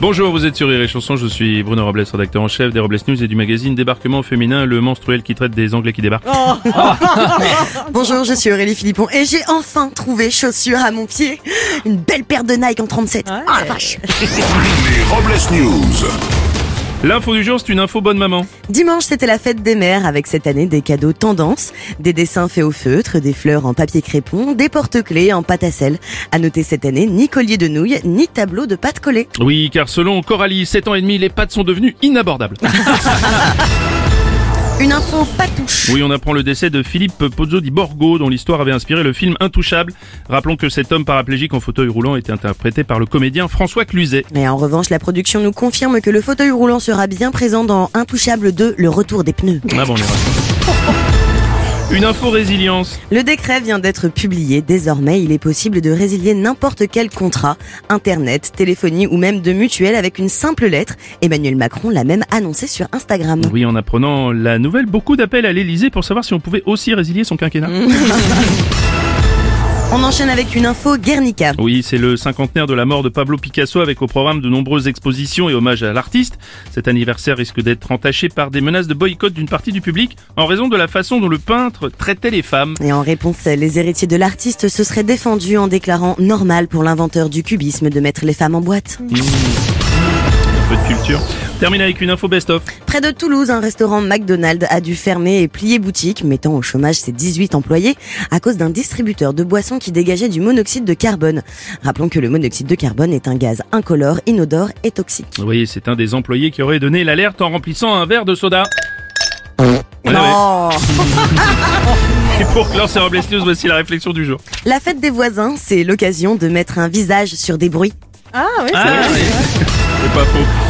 Bonjour, vous êtes sur Rire et Chanson, je suis Bruno Robles, rédacteur en chef des Robles News et du magazine Débarquement Féminin, le menstruel qui traite des Anglais qui débarquent. Bonjour, je suis Aurélie Philippon et j'ai enfin trouvé chaussures à mon pied. Une belle paire de Nike en 37. Ah la vache Les Robles News. L'info du jour, c'est une info bonne maman. Dimanche, c'était la fête des mères avec cette année des cadeaux tendance, des dessins faits au feutre, des fleurs en papier crépon, des porte-clés en pâte à sel. À noter cette année, ni collier de nouilles, ni tableau de pâte collée. Oui, car selon Coralie, 7 ans et demi, les pâtes sont devenues inabordables. Une info pas touche. Oui, on apprend le décès de Philippe Pozzo di Borgo, dont l'histoire avait inspiré le film Intouchable. Rappelons que cet homme paraplégique en fauteuil roulant était interprété par le comédien François Cluzet. Mais en revanche, la production nous confirme que le fauteuil roulant sera bien présent dans Intouchable 2, le retour des pneus. Ah bon, on. Une info résilience. Le décret vient d'être publié. Désormais, il est possible de résilier n'importe quel contrat, internet, téléphonie ou même de mutuelle avec une simple lettre. Emmanuel Macron l'a même annoncé sur Instagram. Oui, en apprenant la nouvelle, beaucoup d'appels à l'Elysée pour savoir si on pouvait aussi résilier son quinquennat. On enchaîne avec une info Guernica. Oui, c'est le cinquantenaire de la mort de Pablo Picasso avec au programme de nombreuses expositions et hommages à l'artiste. Cet anniversaire risque d'être entaché par des menaces de boycott d'une partie du public en raison de la façon dont le peintre traitait les femmes. Et en réponse, les héritiers de l'artiste se seraient défendus en déclarant normal pour l'inventeur du cubisme de mettre les femmes en boîte. Un peu de culture. Termine avec une info best-of. Près de Toulouse, un restaurant McDonald's a dû fermer et plier boutique, mettant au chômage ses 18 employés à cause d'un distributeur de boissons qui dégageait du monoxyde de carbone. Rappelons que le monoxyde de carbone est un gaz incolore, inodore et toxique. Oui, c'est un des employés qui aurait donné l'alerte en remplissant un verre de soda. Oh. Et pour clore ces Robles News, voici la réflexion du jour. La fête des voisins, c'est l'occasion de mettre un visage sur des bruits. Ah, oui. C'est pas faux.